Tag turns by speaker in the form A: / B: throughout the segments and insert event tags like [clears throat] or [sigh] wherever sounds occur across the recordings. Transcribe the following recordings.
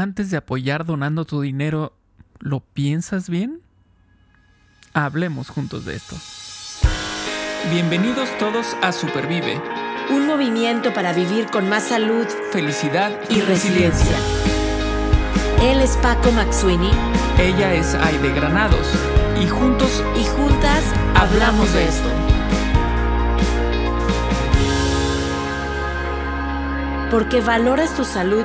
A: antes de apoyar donando tu dinero, ¿lo piensas bien? Hablemos juntos de esto. Bienvenidos todos a Supervive.
B: Un movimiento para vivir con más salud,
A: felicidad
B: y, resiliencia. Él es Paco Maxuini.
A: Ella es Aide Granados. Y juntos
B: y juntas hablamos de esto. Porque valoras tu salud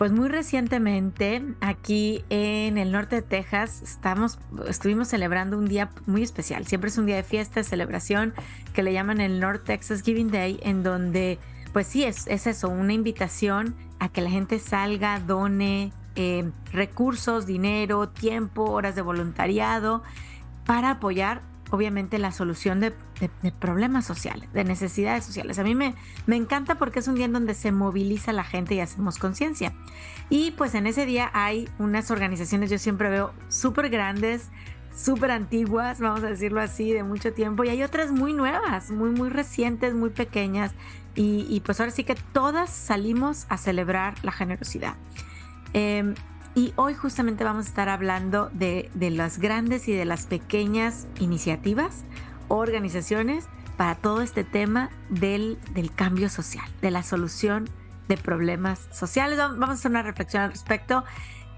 C: Pues muy recientemente aquí en el norte de Texas estamos, estuvimos celebrando un día muy especial. Siempre es un día de fiesta, de celebración que le llaman el North Texas Giving Day, en donde pues sí es, es eso, una invitación a que la gente salga, done eh, recursos, dinero, tiempo, horas de voluntariado para apoyar obviamente la solución de, problemas sociales, de necesidades sociales. A mí me, me encanta porque es un día en donde se moviliza la gente y hacemos conciencia. Y pues en ese día hay unas organizaciones, yo siempre veo súper grandes, súper antiguas, vamos a decirlo así, de mucho tiempo, y hay otras muy nuevas, muy, muy recientes, muy pequeñas, y, pues ahora sí que todas salimos a celebrar la generosidad. Em, y hoy justamente vamos a estar hablando de, las grandes y de las pequeñas iniciativas, organizaciones para todo este tema del, cambio social, de la solución de problemas sociales. Vamos a hacer una reflexión al respecto.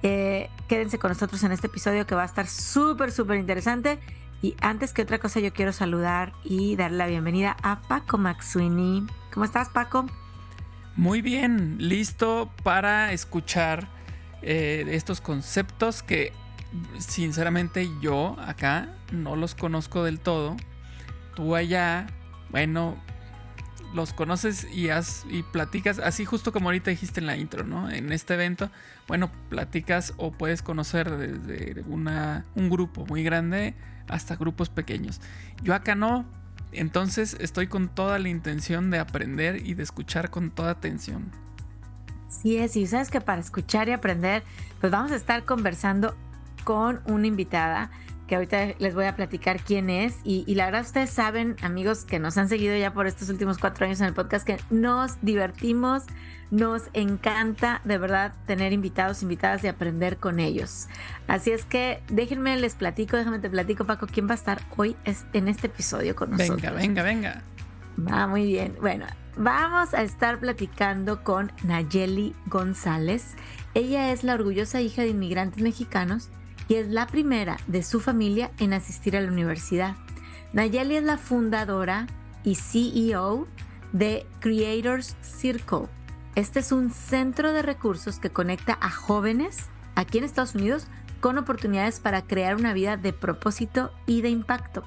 C: Eh, quédense con nosotros en este episodio que va a estar súper, súper interesante. Y antes que otra cosa, yo quiero saludar y darle la bienvenida a Paco Maxwini. ¿Cómo estás, Paco?
A: Muy bien, listo para escuchar eh, estos conceptos que sinceramente yo acá no los conozco del todo. Tú allá, bueno, los conoces y, y platicas, así justo como ahorita dijiste en la intro, ¿no? En este evento, bueno, platicas o puedes conocer desde una, un grupo muy grande hasta grupos pequeños. Yo acá no, entonces estoy con toda la intención de aprender y de escuchar con toda atención.
C: Sí es, y sabes que para escuchar y aprender, pues vamos a estar conversando con una invitada que ahorita les voy a platicar quién es. Y, y, la verdad ustedes saben, amigos que nos han seguido ya por estos últimos cuatro años en el podcast, que nos divertimos, nos encanta de verdad tener invitados, invitadas y aprender con ellos. Así es que déjenme, les platico, déjame te platico, Paco, quién va a estar hoy en este episodio con nosotros.
A: Venga, venga, venga.
C: Va muy bien. Bueno, vamos a estar platicando con Nayeli González. Ella es la orgullosa hija de inmigrantes mexicanos y es la primera de su familia en asistir a la universidad. Nayeli es la fundadora y CEO de Creators Circle este es un centro de recursos que conecta a jóvenes aquí en Estados Unidos con oportunidades para crear una vida de propósito y de impacto.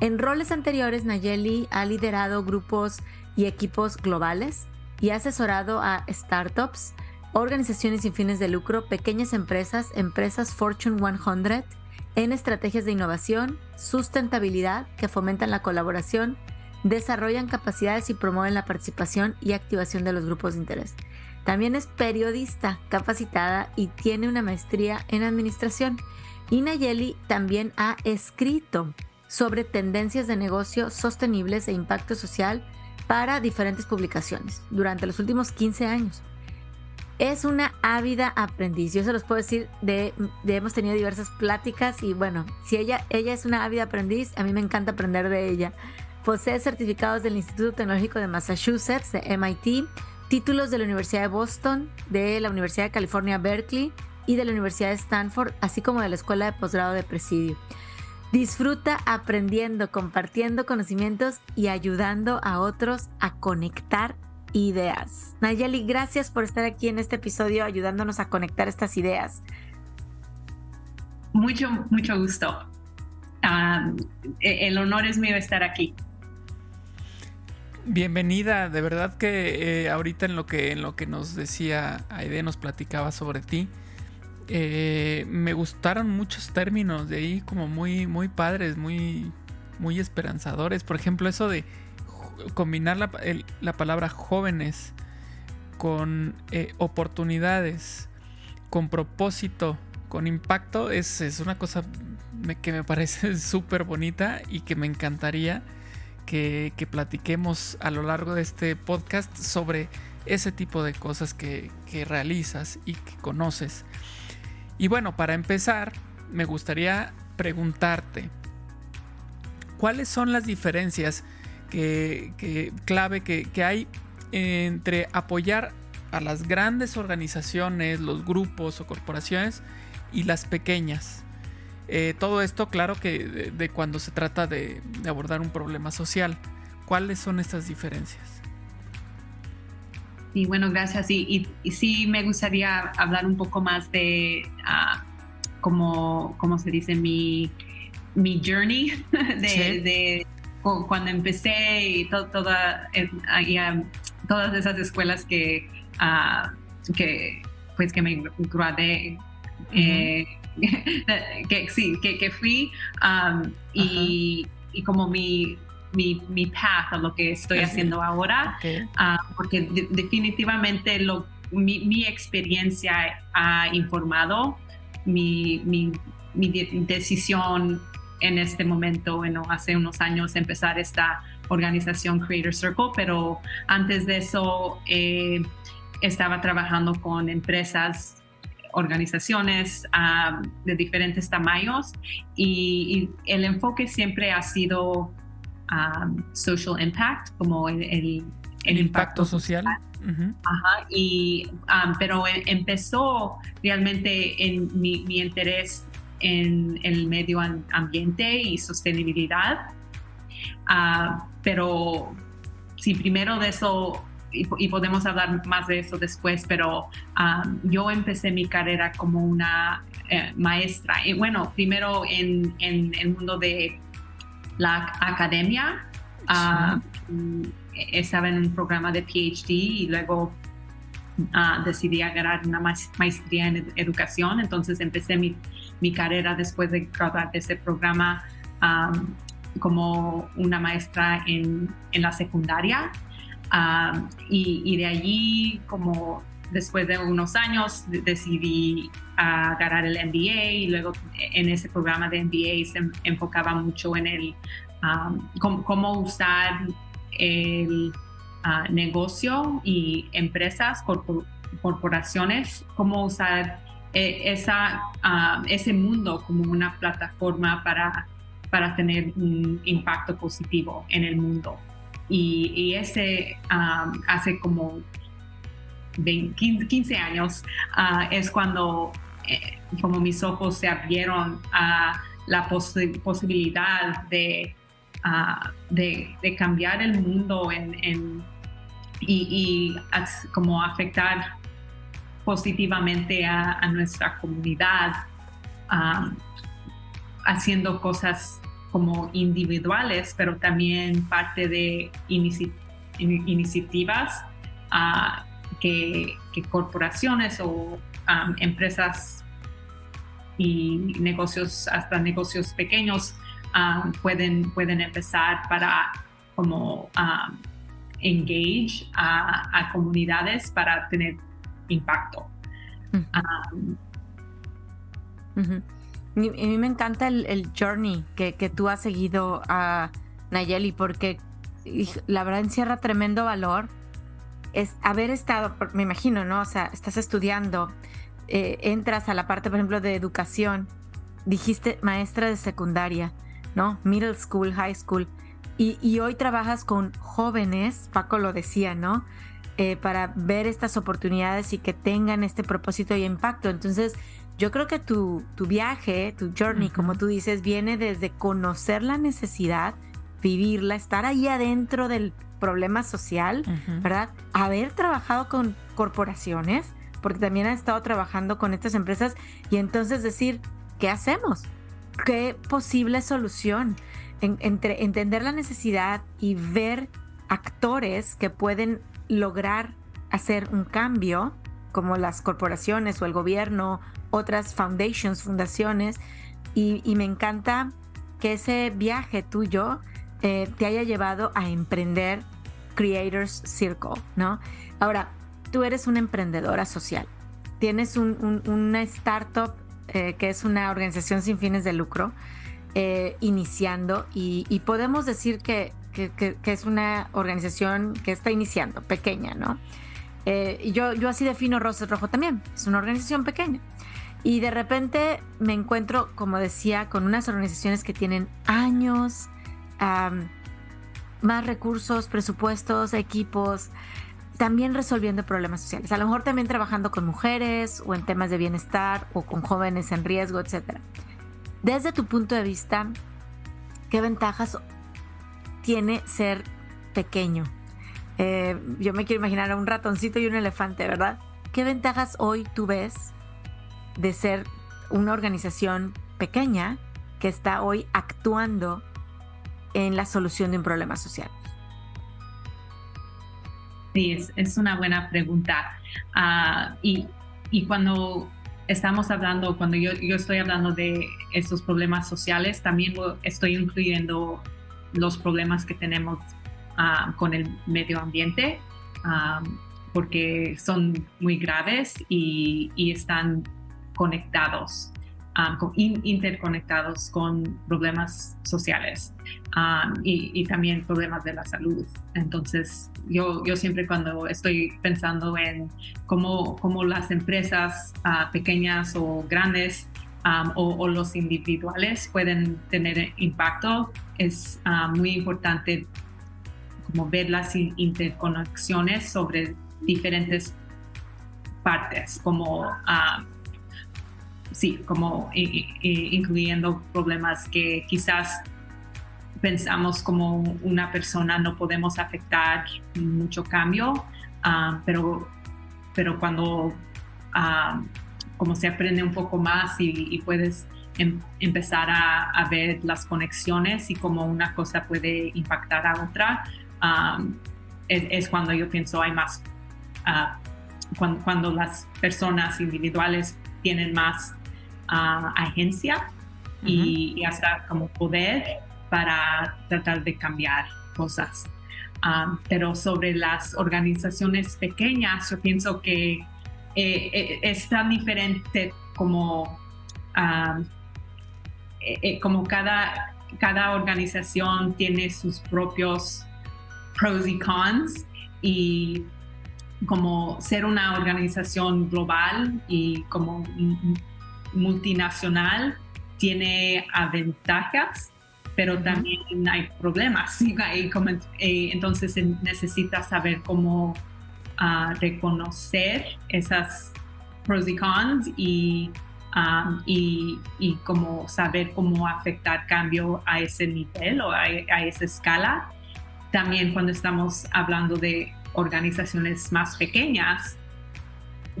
C: En roles anteriores, Nayeli ha liderado grupos y equipos globales y ha asesorado a startups, organizaciones sin fines de lucro, pequeñas empresas, empresas Fortune 100 en estrategias de innovación, sustentabilidad que fomentan la colaboración, desarrollan capacidades y promueven la participación y activación de los grupos de interés. También es periodista capacitada y tiene una maestría en administración. Y Nayeli también ha escrito sobre tendencias de negocio sostenibles e impacto social para diferentes publicaciones durante los últimos 15 años. Es una ávida aprendiz. Yo se los puedo decir, de, hemos tenido diversas pláticas y bueno, si ella, ella es una ávida aprendiz, a mí me encanta aprender de ella. Posee certificados del Instituto Tecnológico de Massachusetts, de MIT, títulos de la Universidad de Boston, de la Universidad de California, Berkeley y de la Universidad de Stanford, así como de la Escuela de Posgrado de Presidio. Disfruta aprendiendo, compartiendo conocimientos y ayudando a otros a conectar ideas. Nayeli, gracias por estar aquí en este episodio ayudándonos a conectar estas ideas.
D: Mucho, mucho gusto. Ah, e, el honor es mío estar aquí.
A: Bienvenida, de verdad que eh, ahorita en lo que en lo que nos decía Aide nos platicaba sobre ti, eh, me gustaron muchos términos de ahí, como muy, muy padres, muy, muy esperanzadores. Por ejemplo, eso de combinar la, la palabra jóvenes con eh, oportunidades, con propósito, con impacto, es, es una cosa que me [laughs] parece súper bonita y que me encantaría que, que, platiquemos a lo largo de este podcast sobre ese tipo de cosas que, que realizas y que conoces. Y bueno, para empezar, me gustaría preguntarte, ¿cuáles son las diferencias que, clave que, hay entre apoyar a las grandes organizaciones, los grupos o corporaciones y las pequeñas? Eh, todo esto, claro que de, cuando se trata de, abordar un problema social. ¿Cuáles son estas diferencias?
D: Y bueno, gracias. Y, sí me gustaría hablar un poco más de, uh, como, se dice, mi, mi journey [laughs] de, cuando empecé y toda, eh, todas esas escuelas que, uh, que, pues que me gradué. Eh, [laughs] que sí, que, que fui um, y, y, como mi, mi, mi, path a lo que estoy haciendo ahora, uh, porque definitivamente lo, mi, mi, experiencia ha informado mi, mi, mi decisión en este momento, bueno, hace unos años empezar esta organización Creator Circle, pero antes de eso eh, estaba trabajando con empresas organizaciones de diferentes tamaños y, el enfoque siempre ha sido social impact, como el,
A: el, impacto, social.
D: Ajá, y, pero e, empezó realmente en mi, interés en el medio ambiente y sostenibilidad. Ah, pero si primero de eso y, podemos hablar más de eso después, pero um, yo empecé mi carrera como una eh, maestra. Y bueno, primero en, en, el mundo de la academia. Uh, estaba en un programa de PhD y luego uh, decidí agarrar una maestría en educación. Entonces empecé mi, mi carrera después de graduar de ese programa um, como una maestra en, en la secundaria y, de allí, como después de unos años, decidí agarrar el MBA y luego en ese programa de MBA se enfocaba mucho en el cómo, usar el ah, negocio y empresas, corporaciones, cómo usar eh, esa, ese mundo como una plataforma para, para tener un impacto positivo en el mundo. Y, ese hace como 15 años ah, es cuando eh, como mis ojos se abrieron a la posibilidad ah, de, de, cambiar el mundo en, y, como afectar positivamente a, nuestra comunidad haciendo cosas como individuales, pero también parte de iniciativas ah, que, corporaciones o empresas y negocios, hasta negocios pequeños, pueden, pueden empezar para como engage a, comunidades para tener impacto.
C: A mí me encanta el, journey que, tú has seguido a Nayeli porque la verdad encierra tremendo valor. Es haber estado, me imagino, ¿no? O sea, estás estudiando, eh, entras a la parte, por ejemplo, de educación, dijiste maestra de secundaria, ¿no? Middle school, high school. Y, hoy trabajas con jóvenes, Paco lo decía, ¿no? Eh, para ver estas oportunidades y que tengan este propósito y impacto. Entonces, yo creo que tu, viaje, tu journey, como tú dices, viene desde conocer la necesidad, vivirla, estar ahí adentro del problema social, ¿verdad? Haber trabajado con corporaciones, porque también has estado trabajando con estas empresas y entonces decir, ¿qué hacemos? ¿Qué posible solución? entre entender la necesidad y ver actores que pueden lograr hacer un cambio como las corporaciones o el gobierno, otras foundations, fundaciones, y, me encanta que ese viaje tuyo eh, te haya llevado a emprender Creators Circle, ¿no? Ahora, tú eres una emprendedora social, tienes una startup eh, que es una organización sin fines de lucro, eh, iniciando y, podemos decir que, es una organización que está iniciando, pequeña, ¿no? Yo, yo así defino Rosas Rojo también, es una organización pequeña. Y de repente me encuentro, como decía, con unas organizaciones que tienen años, más recursos, presupuestos, equipos, también resolviendo problemas sociales. A lo mejor también trabajando con mujeres o en temas de bienestar o con jóvenes en riesgo, etc. Desde tu punto de vista, ¿qué ventajas tiene ser pequeño? Eh, yo me quiero imaginar a un ratoncito y un elefante, ¿verdad? ¿Qué ventajas hoy tú ves de ser una organización pequeña que está hoy actuando en la solución de un problema social?
D: Sí, es, una buena pregunta. Ah, y, cuando estamos hablando, cuando yo, estoy hablando de estos problemas sociales, también estoy incluyendo los problemas que tenemos ah, con el medio ambiente, ah, porque son muy graves y están conectados. Um, interconectados con problemas sociales um, y, también problemas de la salud. Entonces, yo, yo siempre cuando estoy pensando en cómo, cómo las empresas uh, pequeñas o grandes o, los individuales pueden tener impacto, es muy importante como ver las interconexiones sobre diferentes partes, como sí, como incluyendo problemas que quizás pensamos como una persona no podemos afectar mucho cambio, ah, pero, pero cuando ah, como se aprende un poco más y, puedes em, empezar a, ver las conexiones y cómo una cosa puede impactar a otra, ah, es, cuando yo pienso hay más, cuando, las personas individuales tienen más agencia y, hasta como poder para tratar de cambiar cosas. Um, pero sobre las organizaciones pequeñas, yo pienso que eh, eh, es tan diferente como, um, eh, como cada, cada organización tiene sus propios pros y cons y como ser una organización global y como multinacional tiene ventajas, pero también hay problemas. [laughs] Y, entonces necesita saber cómo ah, reconocer esas pros y cons y, um, y, cómo saber cómo afectar cambio a ese nivel o a, a esa escala. También cuando estamos hablando de organizaciones más pequeñas,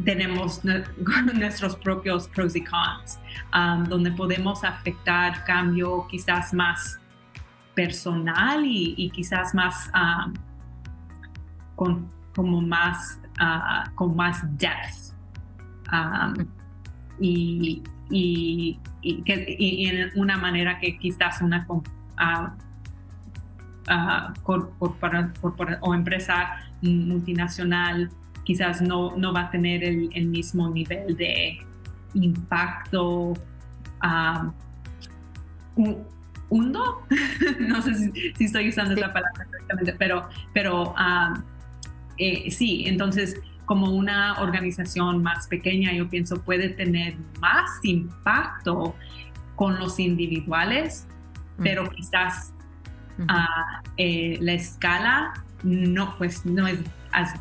D: tenemos [laughs] nuestros propios pros y cons, um, donde podemos afectar cambio quizás más personal y, quizás más um, con como más uh, con más depth um, y, y, en una manera que quizás una uh, uh, o empresa multinacional quizás no, no va a tener el, mismo nivel de impacto um, hundo, [laughs] no sé si, estoy usando esa palabra correctamente, pero, pero eh, sí, entonces como una organización más pequeña, yo pienso puede tener más impacto con los individuales, pero quizás eh, la escala no, pues no es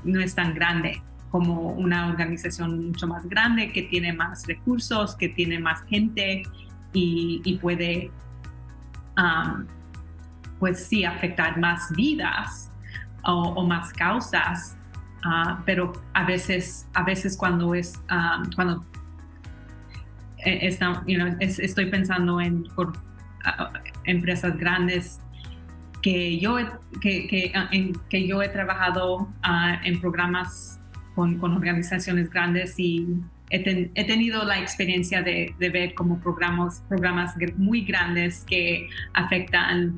D: no es tan grande como una organización mucho más grande que tiene más recursos, que tiene más gente y, puede, pues sí, afectar más vidas o, más causas. Ah, pero a veces, a veces cuando es, cuando eh, estoy pensando en ah, empresas grandes que yo, que, que, ah, yo he trabajado ah, en programas con, organizaciones grandes y he, tenido la experiencia de, ver como programas, programas muy grandes que afectan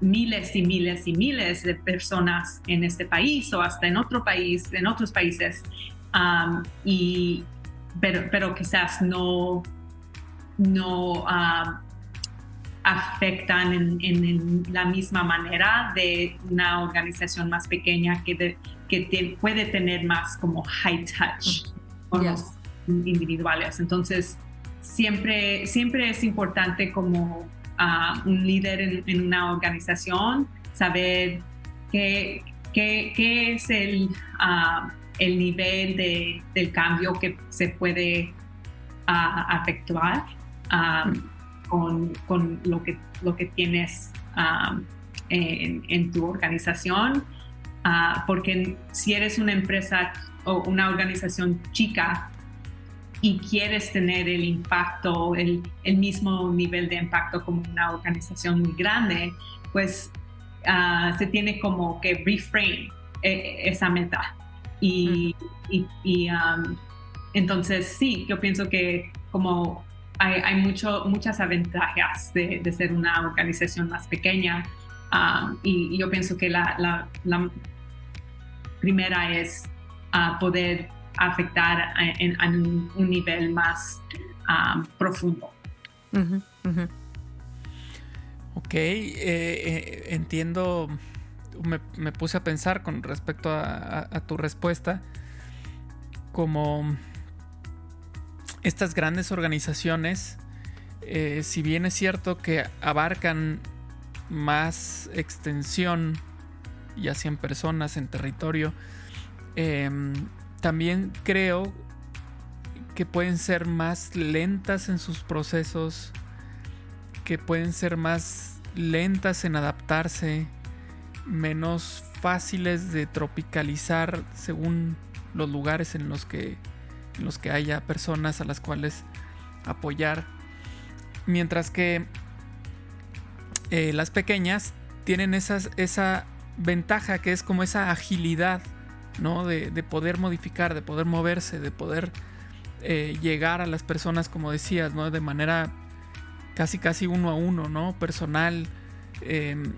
D: miles y miles y miles de personas en este país o hasta en otro país, en otros países, y, pero, pero, quizás no, no afectan en, la misma manera de una organización más pequeña que, que puede tener más como high touch con los individuales. Entonces, siempre, siempre es importante como un líder en, una organización, saber qué, qué, es el, el nivel de, del cambio que se puede efectuar con, con, lo, que, lo que tienes en, en, tu organización. porque si eres una empresa o una organización chica, y quieres tener el impacto, el, el, mismo nivel de impacto como una organización muy grande, pues ah, se tiene como que reframe eh, esa meta. Y, y, entonces sí, yo pienso que como hay, hay mucho, muchas ventajas de, de, ser una organización más pequeña y, yo pienso que la, la, la primera es uh, poder afectar en, un, nivel más um, profundo.
A: Ok, eh, eh, entiendo, me, puse a pensar con respecto a, tu respuesta, como estas grandes organizaciones, eh, si bien es cierto que abarcan más extensión, ya 100 personas en territorio, em, también creo que pueden ser más lentas en sus procesos, que pueden ser más lentas en adaptarse, menos fáciles de tropicalizar según los lugares en los que, en los que haya personas a las cuales apoyar. Mientras que eh, las pequeñas tienen esa ventaja que es como esa agilidad ¿no? De, poder modificar, de poder moverse, de poder eh, llegar a las personas, como decías, ¿no? De manera casi casi uno a uno, ¿no? Personal. Em,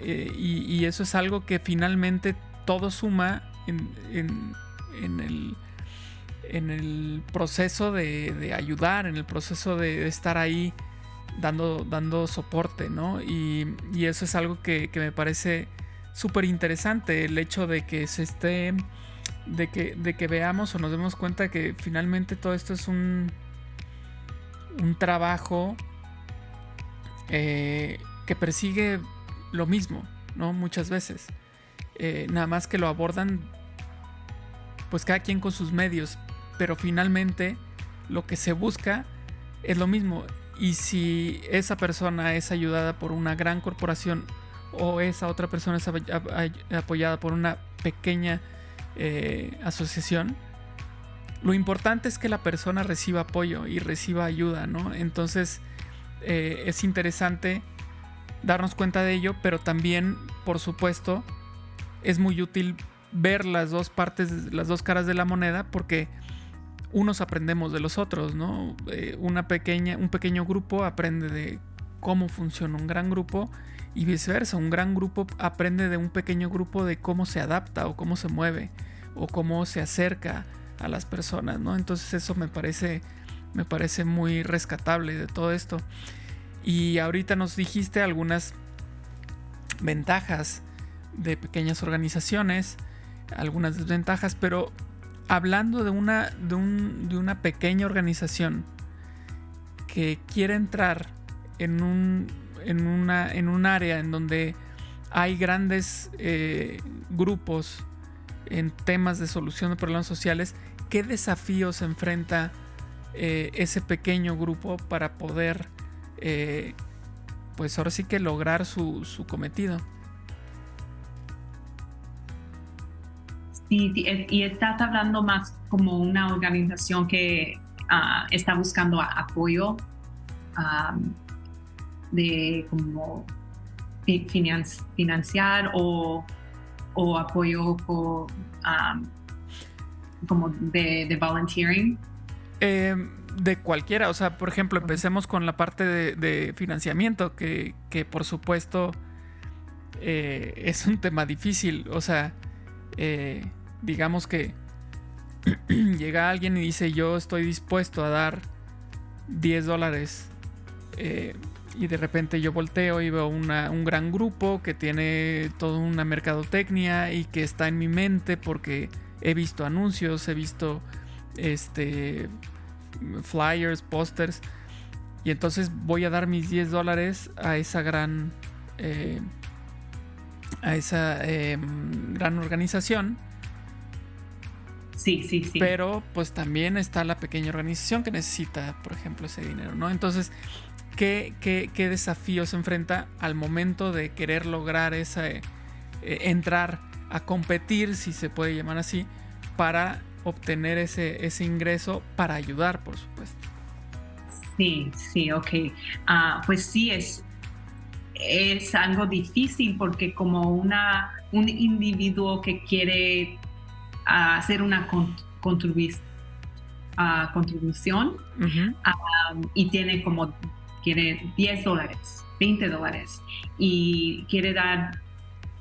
A: eh, y, eso es algo que finalmente todo suma en, el, en el, proceso de, ayudar, en el proceso de, estar ahí dando, dando soporte, ¿no? Y, eso es algo que, que me parece súper interesante el hecho de que se esté, de que, de que veamos o nos demos cuenta que finalmente todo esto es un, un trabajo eh, que persigue lo mismo, ¿no? Muchas veces. Eh, nada más que lo abordan pues cada quien con sus medios, pero finalmente lo que se busca es lo mismo. Y si esa persona es ayudada por una gran corporación o esa otra persona es apoyada por una pequeña eh, asociación, lo importante es que la persona reciba apoyo y reciba ayuda, ¿no? Entonces eh, es interesante darnos cuenta de ello, pero también, por supuesto, es muy útil ver las dos partes, las dos caras de la moneda, porque unos aprendemos de los otros, ¿no? Eh, una pequeña, un pequeño grupo aprende de cómo funciona un gran grupo y viceversa. Un gran grupo aprende de un pequeño grupo de cómo se adapta o cómo se mueve o cómo se acerca a las personas, ¿no? Entonces eso me parece, me parece muy rescatable de todo esto. Y ahorita nos dijiste algunas ventajas de pequeñas organizaciones, algunas desventajas, pero hablando de una, de, de una pequeña organización que quiere entrar en un en, una, en un área en donde hay grandes eh, grupos en temas de solución de problemas sociales, ¿qué desafíos enfrenta eh, ese pequeño grupo para poder, eh, pues ahora sí que lograr su, cometido?
D: Y estás hablando más como una organización que ah, está buscando apoyo de como financiar o, o apoyo como de, de volunteering?
A: Em, de cualquiera, o sea, por ejemplo, empecemos con la parte de, financiamiento, que, que, por supuesto eh, es un tema difícil, o sea, eh, digamos que [clears throat] llega alguien y dice yo estoy dispuesto a dar 10 dólares eh, y de repente yo volteo y veo un gran grupo que tiene toda una mercadotecnia y que está en mi mente porque he visto anuncios, he visto este flyers, pósters. Y entonces voy a dar mis 10 dólares a esa gran. Eh, a esa em, gran organización.
D: Sí, sí, sí.
A: Pero pues también está la pequeña organización que necesita, por ejemplo, ese dinero, ¿no? Entonces, ¿qué, qué, qué desafío se enfrenta al momento de querer lograr esa. Eh, entrar a competir, si se puede llamar así, para obtener ese, ese ingreso para ayudar, por supuesto.
D: Sí, sí, ok. Ah, pues sí, es, es algo difícil porque como una, un individuo que quiere ah, hacer una contribución, contribución y tiene como quiere 10 dólares, 20 dólares y quiere dar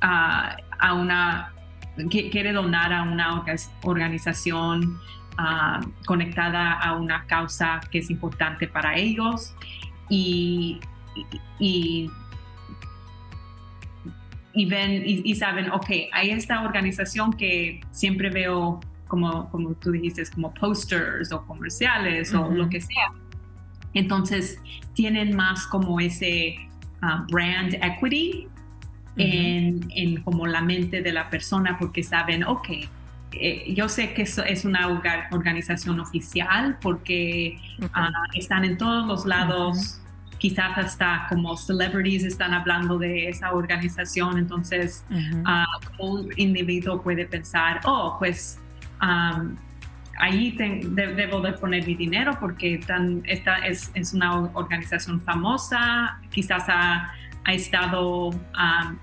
D: a una quiere donar a una organización conectada a una causa que es importante para ellos y, y, ven y, saben, ok, hay esta organización que siempre veo como, como tú dijiste, como posters o comerciales o lo que sea. Entonces tienen más como ese ah, brand equity en, como la mente de la persona porque saben, ok, eh, yo sé que eso es una organización oficial porque ah, están en todos los lados. Quizás hasta como celebrities están hablando de esa organización, entonces ah, un individuo puede pensar, oh, pues ahí debo de poner mi dinero porque tan, esta es, es, una organización famosa, quizás ha, ha estado um,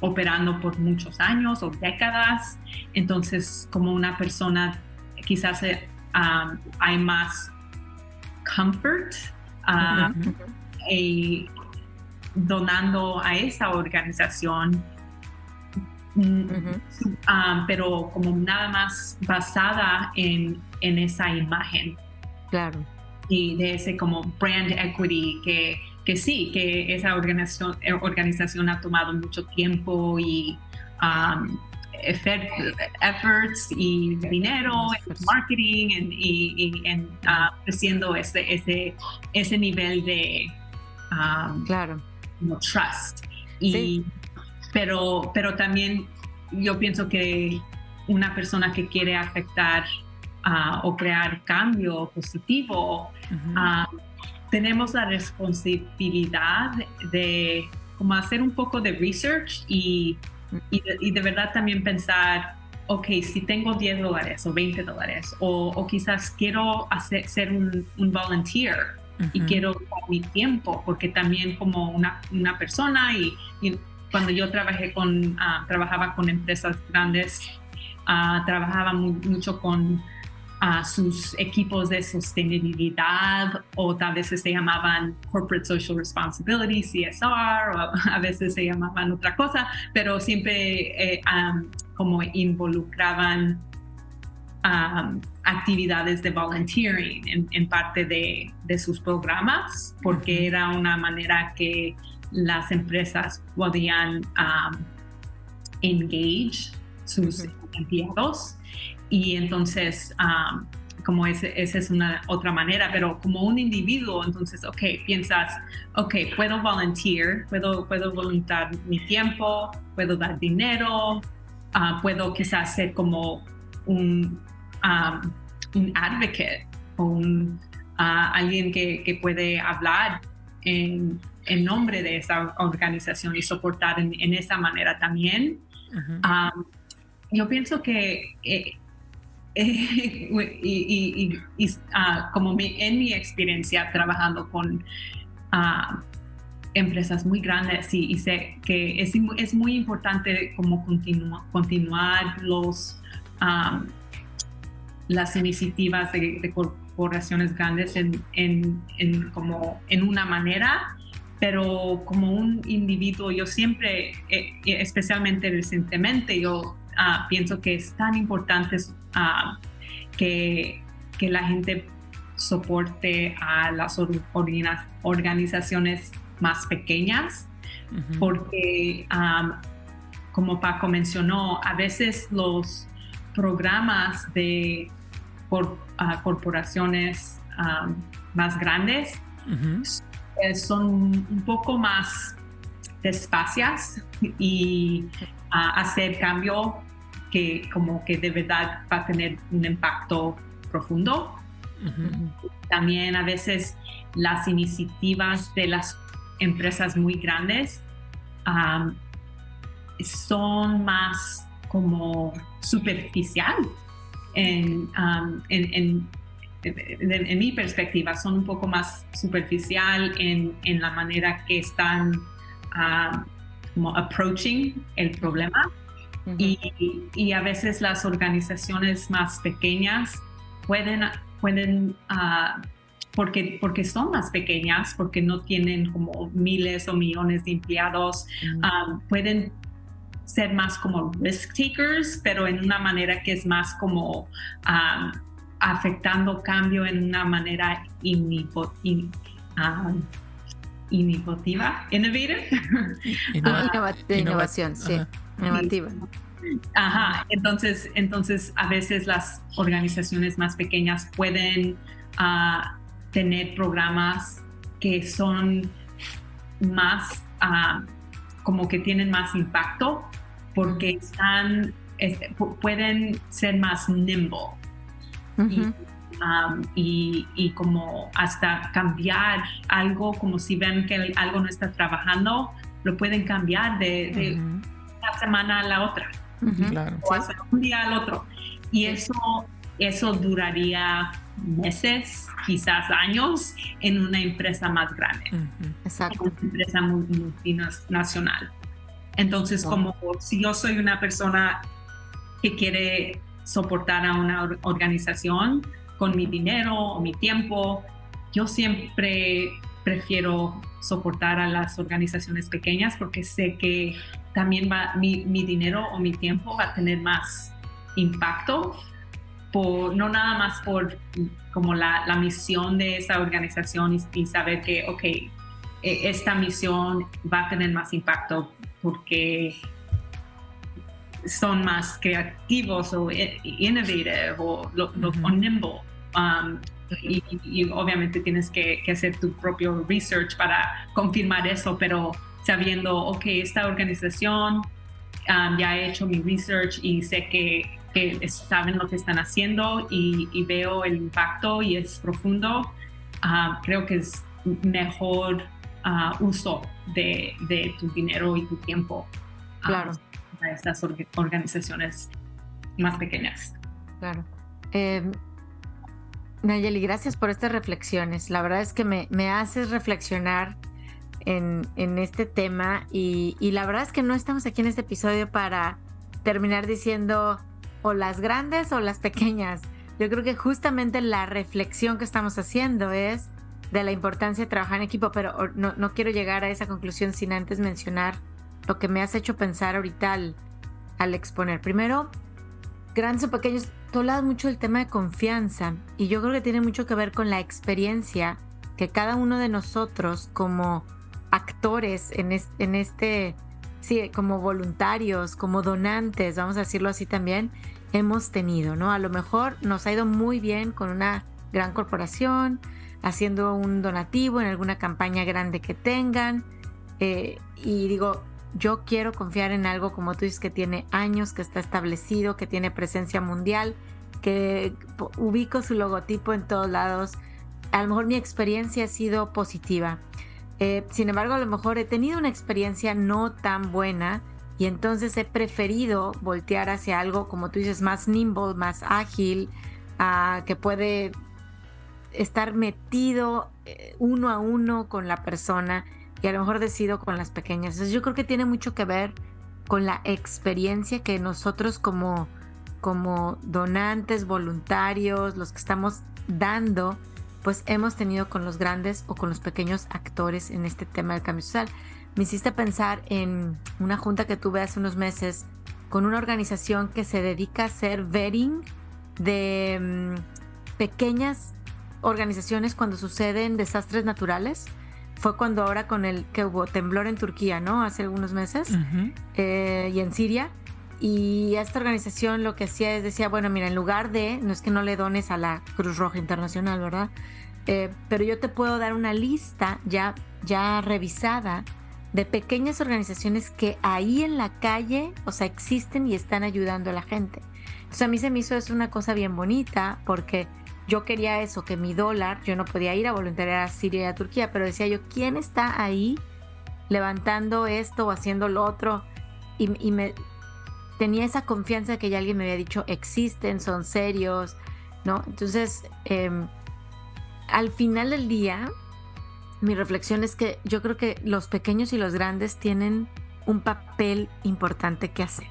D: operando por muchos años o décadas. Entonces, como una persona, quizás eh, um, hay más comfort um, donando a esa organización. Um, pero como nada más basada en, en esa imagen.
C: Claro.
D: Y de ese como brand equity que que sí, que esa organización, eh, organización ha tomado mucho tiempo y um, efforts y dinero, en marketing y, en uh, creciendo ese, ese, ese nivel de um,
C: claro.
D: trust. Y, pero, pero también yo pienso que una persona que quiere afectar uh, o crear cambio positivo, tenemos la responsabilidad de como hacer un poco de research y, y, de, verdad también pensar, ok, si tengo 10 dólares o 20 dólares o, quizás quiero hacer, ser un, volunteer y quiero mi tiempo, porque también como una, una persona y, cuando yo trabajé con, ah, trabajaba con empresas grandes, uh, trabajaba mucho con a sus equipos de sostenibilidad o tal vez se llamaban Corporate Social Responsibility, CSR, o a veces se llamaban otra cosa, pero siempre eh, como involucraban actividades de volunteering en, parte de, sus programas, porque era una manera que las empresas podían engage sus empleados. Y entonces, como ese, esa es una otra manera, pero como un individuo, entonces, ok, piensas, ok, puedo volunteer, puedo, puedo voluntar mi tiempo, puedo dar dinero, ah, puedo quizás ser como un, un advocate o un, ah, alguien que, que, puede hablar en, en, nombre de esa organización y soportar en, esa manera también. yo pienso que eh, [laughs] y, ah, como en mi experiencia trabajando con ah, empresas muy grandes y, sé que es, es, muy importante como continuar los las iniciativas de, corporaciones grandes en, en, como en una manera, pero como un individuo yo siempre, eh, especialmente recientemente, yo ah, pienso que es tan importante uh, que, que la gente soporte a las organizaciones más pequeñas, porque como Paco mencionó, a veces los programas de ah, corporaciones más grandes eh, son un poco más despacias y ah, hacer cambio que como que de verdad va a tener un impacto profundo. También a veces las iniciativas de las empresas muy grandes son más como superficial en, en, mi perspectiva, son un poco más superficial en, la manera que están como approaching el problema. y, y, a veces las organizaciones más pequeñas pueden, pueden uh, porque, porque son más pequeñas, porque no tienen como miles o millones de empleados, um, pueden ser más como risk takers, pero en una manera que es más como um, afectando cambio en una manera inipo, um, innovativa, innovative. [laughs]
C: innovación, sí, innovativa.
D: Ajá, entonces, entonces a veces las organizaciones más pequeñas pueden uh, tener programas que son más, uh, como que tienen más impacto porque están, este, pueden ser más nimble. Um, y, y, como hasta cambiar algo, como si ven que algo no está trabajando, lo pueden cambiar de, de una semana a la otra o hacer un día al otro. Y eso, eso duraría meses, quizás años, en una empresa más grande. Exacto. una empresa multinacional. Entonces, como si yo soy una persona que quiere soportar a una organización con mi dinero o mi tiempo, yo siempre prefiero soportar a las organizaciones pequeñas porque sé que también va, mi, dinero o mi tiempo va a tener más impacto, por, no nada más por como la, misión de esa organización y, saber que, ok, e, esta misión va a tener más impacto porque son más creativos o innovative o, nimble. Um, y, obviamente tienes que, que, hacer tu propio research para confirmar eso, pero sabiendo, ok, esta organización um, ya he hecho mi research y sé que, que saben lo que están haciendo y, veo el impacto y es profundo, uh, creo que es mejor uh, uso de, de, tu dinero y tu tiempo
C: claro.
D: a estas organizaciones más pequeñas.
C: Claro. Eh, Nayeli, gracias por estas reflexiones. La verdad es que me, me haces reflexionar en, este tema y, la verdad es que no estamos aquí en este episodio para terminar diciendo o las grandes o las pequeñas. Yo creo que justamente la reflexión que estamos haciendo es de la importancia de trabajar en equipo, pero no, no quiero llegar a esa conclusión sin antes mencionar lo que me has hecho pensar ahorita al, exponer. Primero, grandes o pequeños, tú hablas mucho del tema de confianza y yo creo que tiene mucho que ver con la experiencia que cada uno de nosotros como actores en, en este, sí, como voluntarios, como donantes, vamos a decirlo así también, hemos tenido, ¿no? A lo mejor nos ha ido muy bien con una gran corporación, haciendo un donativo en alguna campaña grande que tengan. Eh, y digo, yo quiero confiar en algo como tú dices que tiene años, que está establecido, que tiene presencia mundial, que ubico su logotipo en todos lados. A lo mejor mi experiencia ha sido positiva. Eh, sin embargo, a lo mejor he tenido una experiencia no tan buena y entonces he preferido voltear hacia algo, como tú dices, más nimble, más ágil, ah, que puede estar metido eh, uno a uno con la persona y a lo mejor decido con las pequeñas. Yo creo que tiene mucho que ver con la experiencia que nosotros como como donantes, voluntarios, los que estamos dando, pues hemos tenido con los grandes o con los pequeños actores en este tema del cambio social. Me hiciste pensar en una junta que tuve hace unos meses con una organización que se dedica a hacer vetting de mm, pequeñas organizaciones cuando suceden desastres naturales. Fue cuando ahora con el que hubo temblor en Turquía, ¿no? Hace algunos meses. Eh, y en Siria. Y esta organización lo que hacía es decía, bueno, mira, en lugar de, no es que no le dones a la Cruz Roja Internacional, ¿verdad? Eh, pero yo te puedo dar una lista ya, ya revisada de pequeñas organizaciones que ahí en la calle, o sea, existen y están ayudando a la gente. Entonces a mí se me hizo eso una cosa bien bonita porque yo quería eso, que mi dólar, yo no podía ir a voluntariar a Siria y a Turquía, pero decía yo, ¿quién está ahí levantando esto o haciendo lo otro? Y, me tenía esa confianza que ya alguien me había dicho, existen, son serios, ¿no? Entonces, em, al final del día, mi reflexión es que yo creo que los pequeños y los grandes tienen un papel importante que hacer.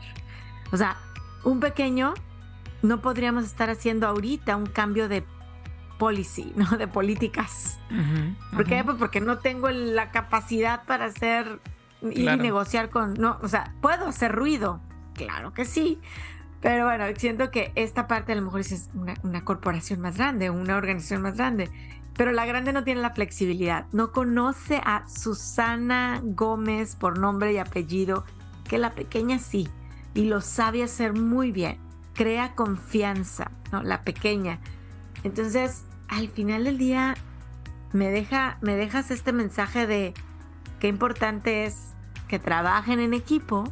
C: O sea, un pequeño no podríamos estar haciendo ahorita un cambio de policy, ¿no? De políticas. ¿Por qué? Pues porque no tengo la capacidad para hacer y negociar con, no, o sea, puedo hacer ruido, claro que sí, pero bueno, siento que esta parte a lo mejor es una, una corporación más grande, una organización más grande, pero la grande no tiene la flexibilidad, no conoce a Susana Gómez por nombre y apellido, que la pequeña sí, y lo sabe hacer muy bien crea confianza, ¿no? La pequeña. Entonces, al final del día, me, deja, me dejas este mensaje de qué importante es que trabajen en equipo,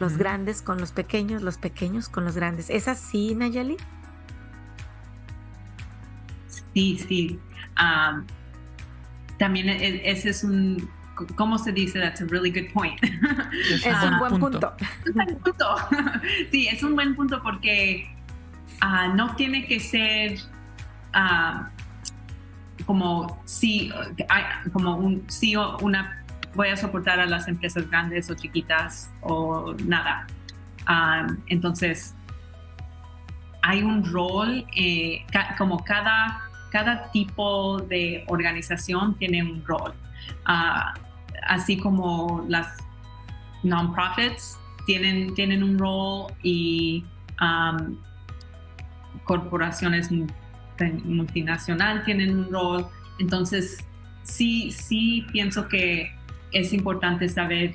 C: los grandes con los pequeños, los pequeños con los grandes. ¿Es así, Nayeli?
D: Sí, sí. también e, ese es un, ¿cómo se dice? That's a really good point.
C: Es, un [laughs] buen punto.
D: Es un buen punto. [laughs] sí, es un buen punto porque ah, no tiene que ser ah, como si, como un o una voy a soportar a las empresas grandes o chiquitas o nada. Ah, entonces, hay un rol, eh, como cada, cada tipo de organización tiene un rol así como las non-profits tienen, tienen un rol y um, corporaciones multinacionales tienen un rol. Entonces, sí, sí pienso que es importante saber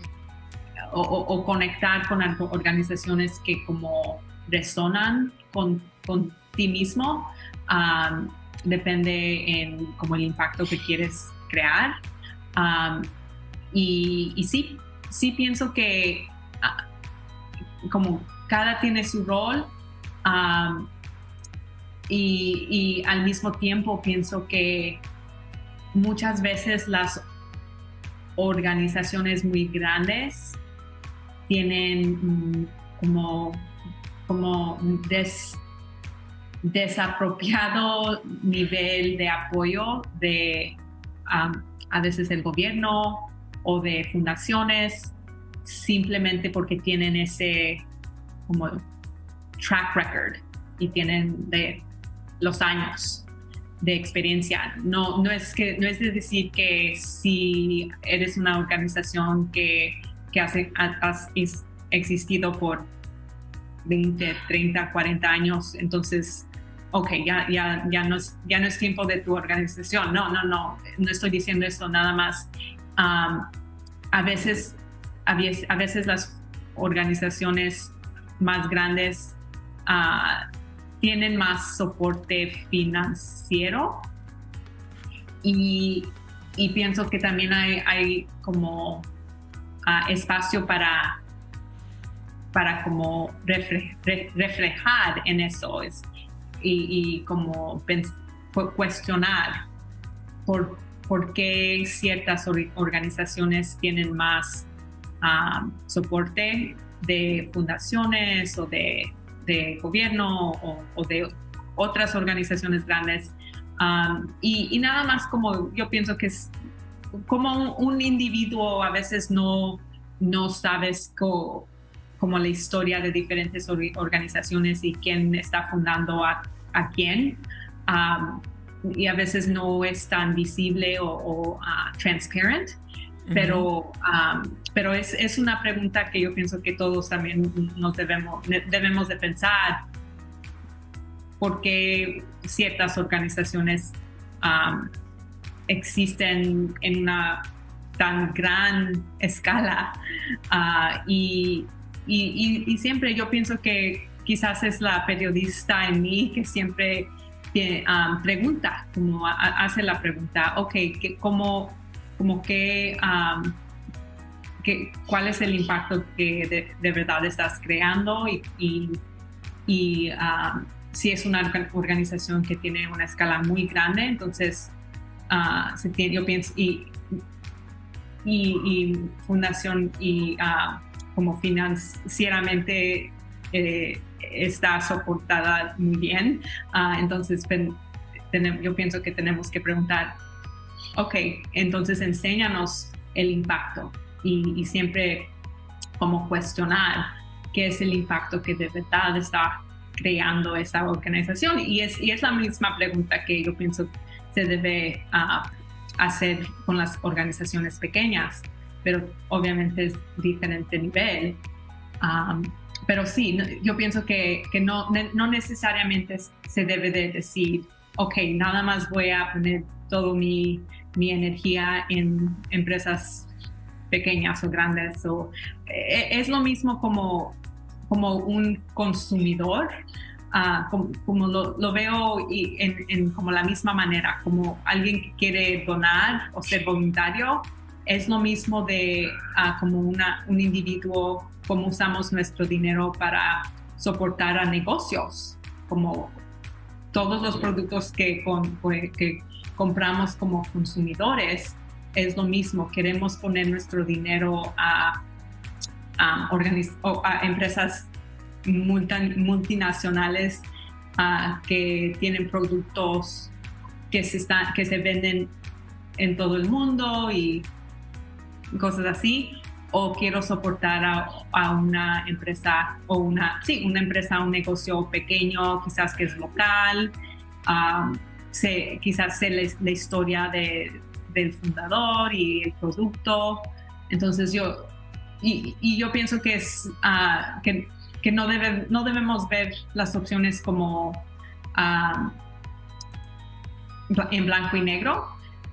D: o, conectar con organizaciones que como resonan con, con ti mismo. Um, depende en como el impacto que quieres crear. Um, y, sí, sí pienso que ah, como cada tiene su rol y, al mismo tiempo pienso que muchas veces las organizaciones muy grandes tienen mm, como, como desapropiado [laughs] nivel de apoyo de a veces el gobierno o de fundaciones simplemente porque tienen ese como track record y tienen de los años de experiencia. No, no, es que, no es de decir que si eres una organización que, que has existido por 20, 30, 40 años, entonces, ok, ya, ya, ya, no es, ya no es tiempo de tu organización. No, no, no, no estoy diciendo eso, nada más a, veces, a, las organizaciones más grandes ah, tienen más soporte financiero y, pienso que también hay, como ah, espacio para, para como reflejar en eso y, y como cuestionar por por qué ciertas organizaciones tienen más ah, soporte de fundaciones o de, gobierno o, de otras organizaciones grandes. Ah, y, nada más como yo pienso que es como un, individuo a veces no, no sabes como la historia de diferentes organizaciones y quién está fundando a, a quién. Y a veces no es tan visible o, uh, transparent, pero, pero es, es, una pregunta que yo pienso que todos también nos debemos, debemos de pensar. Por qué ciertas organizaciones existen en una tan gran escala uh, y, y, siempre yo pienso que quizás es la periodista en mí que siempre um, pregunta, como hace la pregunta, ok, ¿cómo, como que, um, que, cuál es el impacto que de, verdad estás creando y, y, um, si es una organización que tiene una escala muy grande, entonces uh, yo pienso, y, y, fundación y uh, como financieramente eh, está soportada muy bien. Uh, entonces, yo pienso que tenemos que preguntar, ok, entonces enséñanos el impacto y, y siempre como cuestionar qué es el impacto que de verdad está creando esta organización. Y es, y es la misma pregunta que yo pienso se debe uh, hacer con las organizaciones pequeñas, pero obviamente es diferente nivel. Um, pero sí, yo pienso que, que no, no necesariamente se debe de decir, ok, nada más voy a poner toda mi, mi energía en empresas pequeñas o grandes. O, e, es lo mismo como, como un consumidor. Ah, como, lo, veo y en, como la misma manera, como alguien que quiere donar o ser voluntario, es lo mismo de ah, como una, un individuo, como usamos nuestro dinero para soportar a negocios, como todos los productos que, que compramos como consumidores, es lo mismo, queremos poner nuestro dinero a, a, a empresas multinacionales uh, que tienen productos que se, están, que se venden en todo el mundo y cosas así, o quiero soportar a, una empresa o una, sí, una empresa, un negocio pequeño, quizás que es local, um, quizás sé la, historia de, del fundador y el producto. Entonces yo, y, yo pienso que es, uh, que que no, debe, no debemos ver las opciones como ah, en blanco y negro,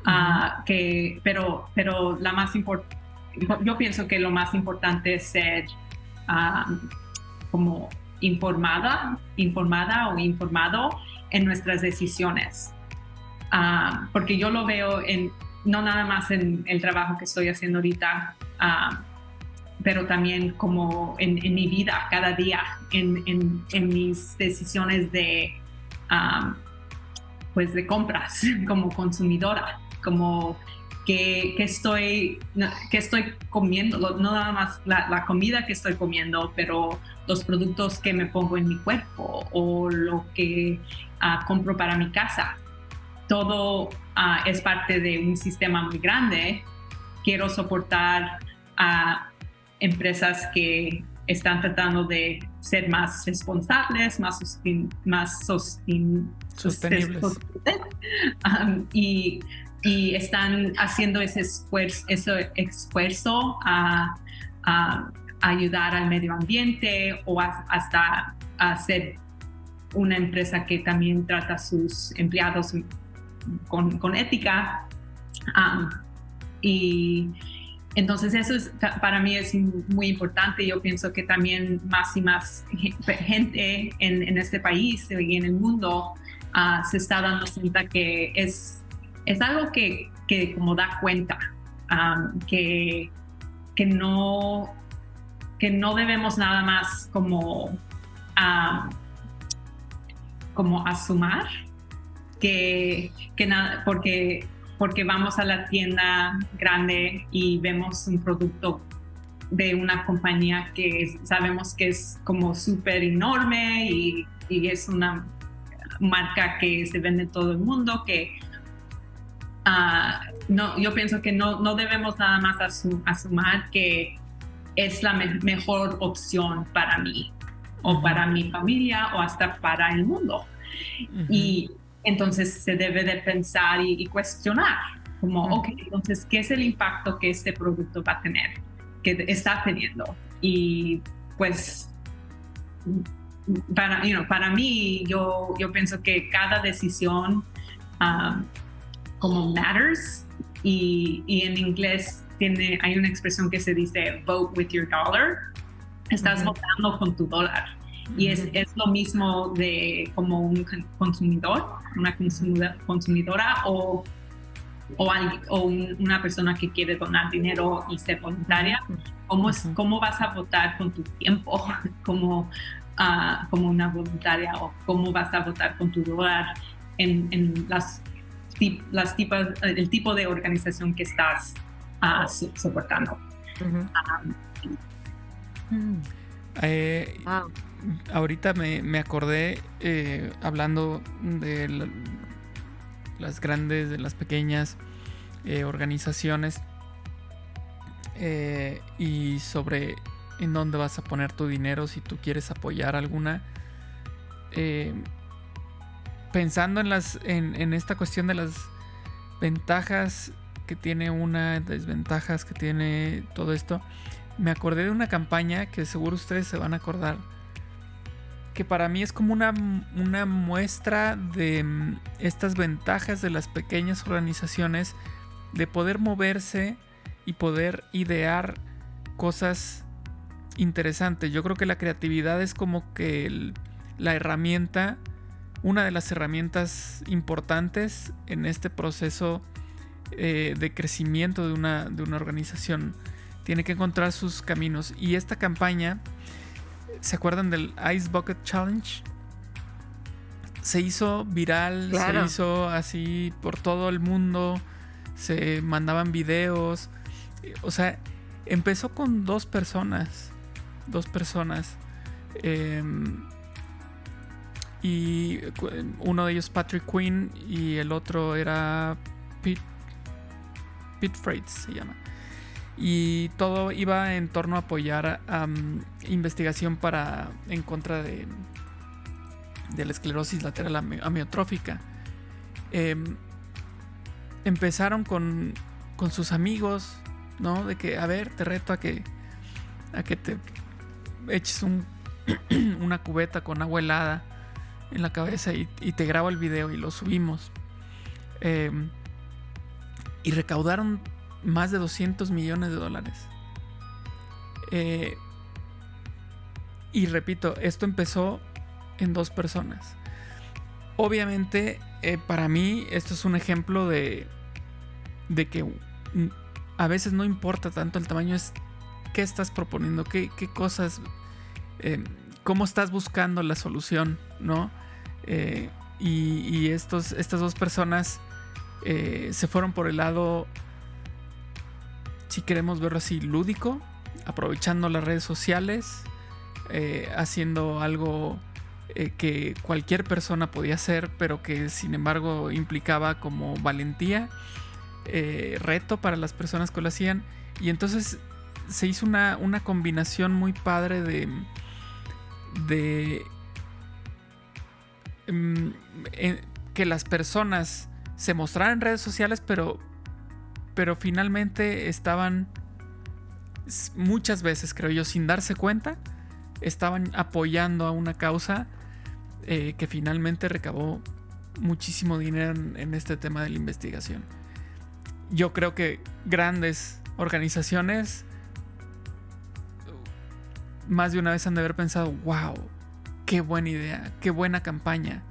D: ah, que, pero, pero la más yo pienso que lo más importante es ser como informada, informada o informado en nuestras decisiones. porque yo lo veo en, no nada más en el trabajo que estoy haciendo ahorita, pero también como en, mi vida cada día, en, mis decisiones de, pues de compras [laughs] como consumidora, como que, estoy, que estoy comiendo, no nada más la, comida que estoy comiendo, pero los productos que me pongo en mi cuerpo o lo que ah, compro para mi casa. Todo ah, es parte de un sistema muy grande. Quiero soportar a empresas que están tratando de ser más responsables, más, más
A: sostenibles [laughs]
D: um, y, y, están haciendo ese esfuerzo, ese esfuerzo a, ayudar al medio ambiente o hasta a ser una empresa que también trata a sus empleados con, con ética. Um, y entonces eso es, para mí es muy importante. Yo pienso que también más y más gente en, este país y en el mundo ah, se está dando cuenta que es, es algo que, que como da cuenta, que, que, no, que no debemos nada más como, como asumar que, que nada, porque porque vamos a la tienda grande y vemos un producto de una compañía que sabemos que es como súper enorme y, es una marca que se vende en todo el mundo, que ah, no, yo pienso que no, no debemos nada más asumir que, es la mejor opción para mí o para mi familia o hasta para el mundo. Y entonces se debe de pensar y, cuestionar, como, ok, entonces, ¿qué es el impacto que este producto va a tener, que está teniendo? Y pues para, para mí, yo, yo pienso que cada decisión um, como matters y, y, en inglés tiene, hay una expresión que se dice vote with your dollar. Estás votando con tu dólar. Y es, es, lo mismo de como un consumidor, una consumidora o, o, o una persona que quiere donar dinero y ser voluntaria. ¿Cómo, ¿Cómo vas a votar con tu tiempo [laughs] como, uh, como una voluntaria o cómo vas a votar con tu dólar en, en las, las tipas, el tipo de organización que estás uh, soportando?
A: Um, eh, ahorita me, acordé, eh, hablando de las grandes, de las pequeñas eh, organizaciones eh, y sobre en dónde vas a poner tu dinero si tú quieres apoyar alguna. pensando en, las, en, esta cuestión de las ventajas que tiene una, desventajas que tiene todo esto, me acordé de una campaña que seguro ustedes se van a acordar que para mí es como una, una muestra de mm, estas ventajas de las pequeñas organizaciones de poder moverse y poder idear cosas interesantes. Yo creo que la creatividad es como que la herramienta, una de las herramientas importantes en este proceso eh, de crecimiento de una, de una organización. Tiene que encontrar sus caminos. Y esta campaña ¿Se acuerdan del Ice Bucket Challenge? Se hizo viral, se hizo así por todo el mundo, se mandaban videos. O sea, empezó con dos personas. Dos personas. Em, y uno de ellos Patrick Quinn y el otro era Pete, Pete Freight se llama y todo iba en torno a apoyar investigación para en contra de, de la esclerosis lateral amiotrófica. Em, empezaron con, con, sus amigos, ¿no? De que, a ver, te reto a que, a que te eches un, [clears throat] una cubeta con agua helada en la cabeza y, te grabo el video y lo subimos. Em, y recaudaron más de 200 millones de dólares. Eh, y repito, esto empezó en dos personas. Obviamente, eh, para mí, esto es un ejemplo de, de que a veces no importa tanto el tamaño, es qué estás proponiendo, qué, cosas, eh, cómo estás buscando la solución, ¿no? y, estos, estas dos personas se fueron por el lado si queremos verlo así, lúdico, aprovechando las redes sociales, eh, haciendo algo eh, que cualquier persona podía hacer, pero que sin embargo implicaba como valentía, eh, reto para las personas que lo hacían. Y entonces se hizo una, una combinación muy padre de... de mm, que las personas se mostraran en redes sociales, pero pero finalmente estaban muchas veces, creo yo, sin darse cuenta, estaban apoyando a una causa eh, que finalmente recabó muchísimo dinero en, este tema de la investigación. Yo creo que grandes organizaciones más de una vez han de haber pensado, wow, qué buena idea, qué buena campaña,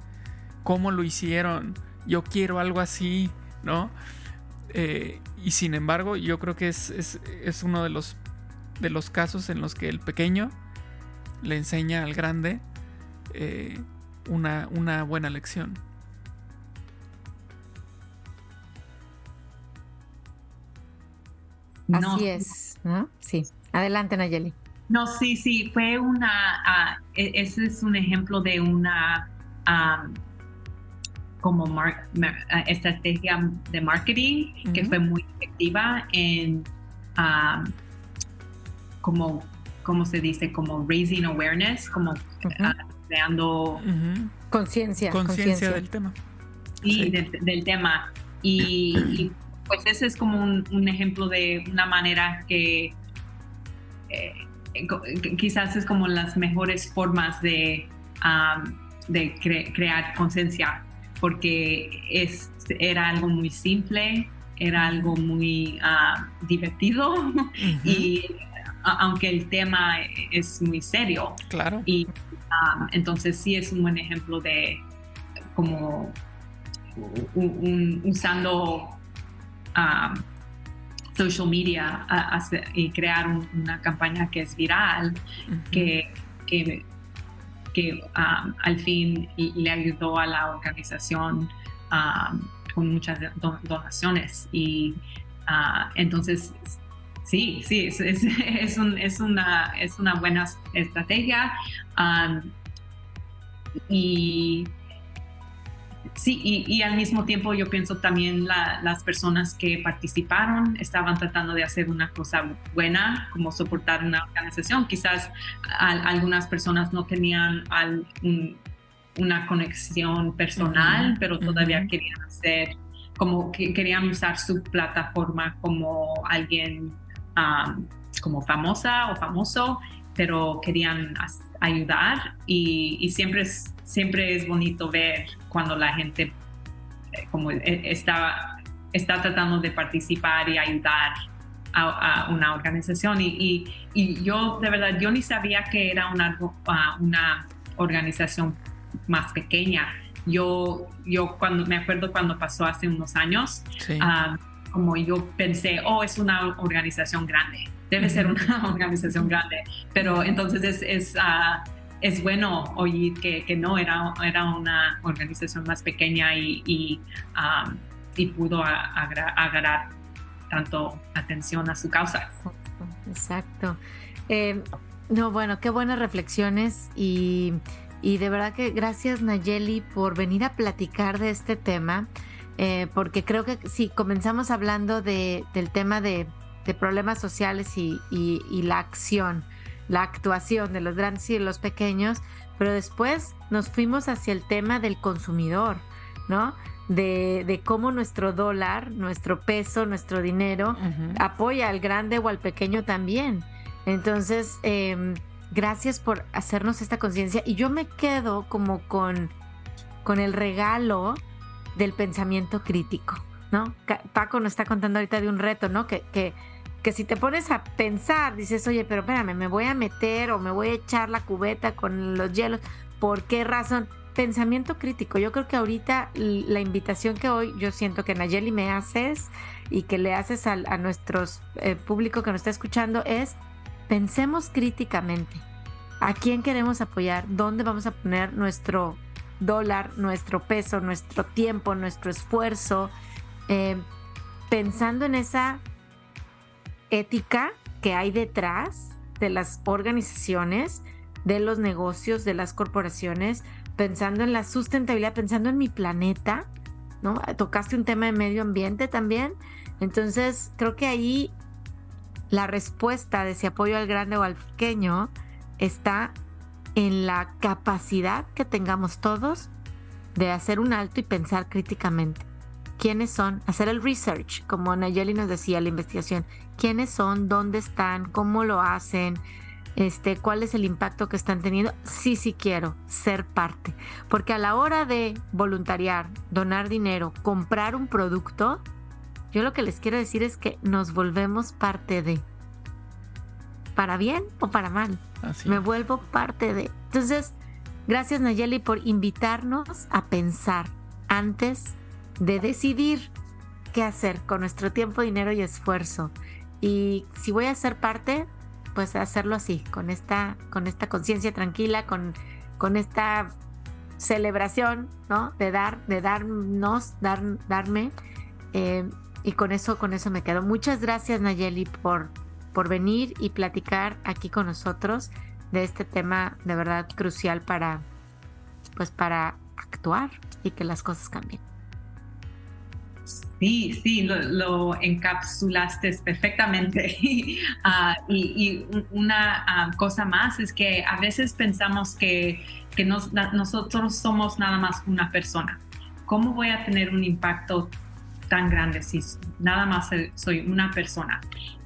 A: cómo lo hicieron, yo quiero algo así, ¿no? Eh, y sin embargo, yo creo que es, es, uno de los, de los casos en los que el pequeño le enseña al grande eh, una, una buena lección.
C: Así es, Sí. Adelante, Nayeli.
D: No, sí, sí, fue una, ah, e, ese es un ejemplo de una como eh, estrategia de marketing que fue muy efectiva en como, ¿cómo se dice? Como raising awareness, como ah, creando
C: conciencia.
A: Conciencia del tema.
D: Sí, Del, tema. Y, pues ese es como un, ejemplo de una manera que eh, quizás es como las mejores formas de, de crear conciencia, porque es, era algo muy simple, era algo muy ah, divertido [laughs] y aunque el tema es muy serio.
A: Claro.
D: Y entonces sí es un buen ejemplo de como usando social media y crear una campaña que es viral, que, que, al fin le ayudó a la organización con muchas donaciones. Y ah, entonces, sí, sí, es, [laughs] es, una, es una buena estrategia. y Sí, y, al mismo tiempo yo pienso también las personas que participaron estaban tratando de hacer una cosa buena, como soportar una organización. Quizás algunas personas no tenían una conexión personal, pero todavía querían hacer, como que querían usar su plataforma como alguien como famosa o famoso, pero querían ayudar y, siempre, es, siempre es bonito ver cuando la gente eh, como eh, está, está tratando de participar y ayudar a, una organización. Y, yo de verdad yo ni sabía que era una, una organización más pequeña. Yo, yo cuando me acuerdo cuando pasó hace unos años, ah, como yo pensé, oh, es una organización grande debe ser una [laughs] organización grande, pero entonces es, es, ah, es bueno oír que, que, no, era, era una organización más pequeña y, y, y pudo agarrar tanto atención a su causa.
C: Exacto. Eh, no, bueno, qué buenas reflexiones y, y, de verdad que gracias Nayeli por venir a platicar de este tema, eh, porque creo que si comenzamos hablando de, del tema de de problemas sociales y, la acción, la actuación de los grandes y de los pequeños, pero después nos fuimos hacia el tema del consumidor, ¿no? De, cómo nuestro dólar, nuestro peso, nuestro dinero apoya al grande o al pequeño también. Entonces, em, gracias por hacernos esta conciencia y yo me quedo como con, con el regalo del pensamiento crítico, ¿no? Paco nos está contando ahorita de un reto, ¿no? Que, que que si te pones a pensar, dices, oye, pero espérame, me voy a meter o me voy a echar la cubeta con los hielos, ¿por qué razón? Pensamiento crítico. Yo creo que ahorita la invitación que hoy yo siento que Nayeli me haces y que le haces a, nuestro eh, público que nos está escuchando es pensemos críticamente. ¿A quién queremos apoyar? ¿Dónde vamos a poner nuestro dólar, nuestro peso, nuestro tiempo, nuestro esfuerzo? Eh, pensando en esa ética que hay detrás de las organizaciones, de los negocios, de las corporaciones, pensando en la sustentabilidad, pensando en mi planeta, ¿no? Tocaste un tema de medio ambiente también. Entonces, creo que ahí la respuesta de si apoyo al grande o al pequeño está en la capacidad que tengamos todos de hacer un alto y pensar críticamente quiénes son, hacer el research, como Nayeli nos decía, la investigación, quiénes son, dónde están, cómo lo hacen, este, cuál es el impacto que están teniendo. Sí, sí quiero ser parte, porque a la hora de voluntariar, donar dinero, comprar un producto, yo lo que les quiero decir es que nos volvemos parte de, para bien o para mal, me vuelvo parte de. Entonces, gracias Nayeli por invitarnos a pensar antes de decidir qué hacer con nuestro tiempo, dinero y esfuerzo. Y si voy a ser parte, pues hacerlo así, con esta, con esta conciencia tranquila, con, con esta celebración, ¿no? De dar, de darnos, dar, darme. Eh, y con eso, con eso me quedo. Muchas gracias, Nayeli, por, por venir y platicar aquí con nosotros de este tema de verdad crucial para, pues para actuar y que las cosas cambien.
D: Sí, sí, lo, encapsulaste perfectamente. [laughs] Ah, y, una ah, cosa más es que a veces pensamos que, nosotros somos nada más una persona. ¿Cómo voy a tener un impacto tan grande si nada más soy una persona?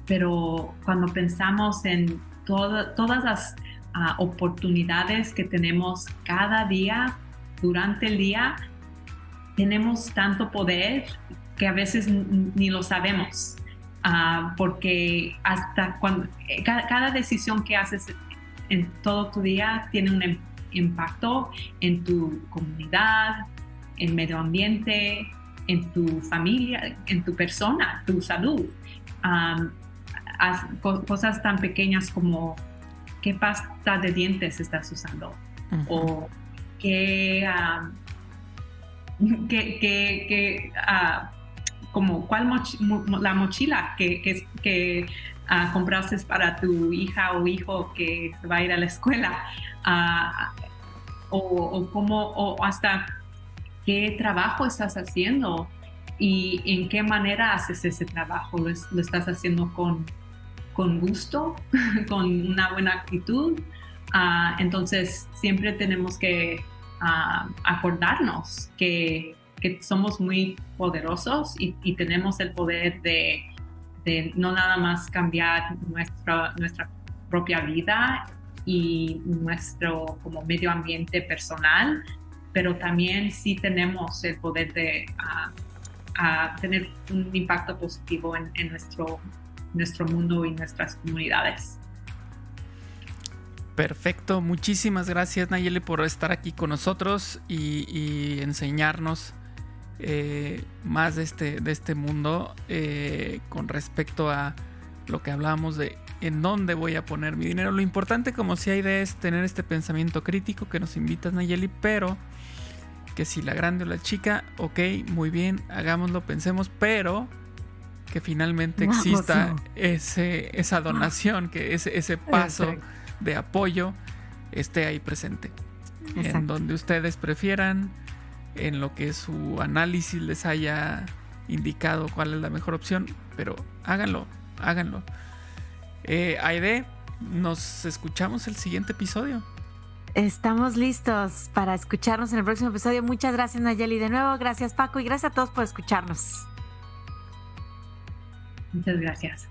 D: Pero cuando pensamos en todas las ah, oportunidades que tenemos cada día, durante el día, tenemos tanto poder que a veces ni lo sabemos, ah, porque hasta cuando eh, cada, decisión que haces en todo tu día tiene un em, impacto en tu comunidad, en medio ambiente, en tu familia, en tu persona, tu salud. cosas tan pequeñas como qué pasta de dientes estás usando o qué, qué, como cuál la mochila que, que, que ah, compraste para tu hija o hijo que va a ir a la escuela, uh, o, o, cómo, o hasta qué trabajo estás haciendo y en qué manera haces ese trabajo. ¿Lo, estás haciendo con, con gusto, [laughs] con una buena actitud? Uh, entonces, siempre tenemos que acordarnos que somos muy poderosos y, tenemos el poder de, no nada más cambiar nuestra, nuestra propia vida y nuestro como medio ambiente personal, pero también sí tenemos el poder de tener un impacto positivo en, nuestro, nuestro mundo y nuestras comunidades.
A: Perfecto, muchísimas gracias Nayeli por estar aquí con nosotros y, y enseñarnos eh, más de este, de este mundo eh, con respecto a lo que hablábamos de en dónde voy a poner mi dinero. Lo importante como si hay de es tener este pensamiento crítico que nos invitas Nayeli, pero que si la grande o la chica, ok, muy bien, hagámoslo, pensemos, pero que finalmente exista ese, esa donación, que ese, ese paso de apoyo esté ahí presente. En donde ustedes prefieran, en lo que su análisis les haya indicado cuál es la mejor opción, pero háganlo, háganlo. Eh, Aide, nos escuchamos el siguiente episodio.
C: Estamos listos para escucharnos en el próximo episodio. Muchas gracias Nayeli de nuevo, gracias Paco y gracias a todos por escucharnos.
D: Muchas gracias.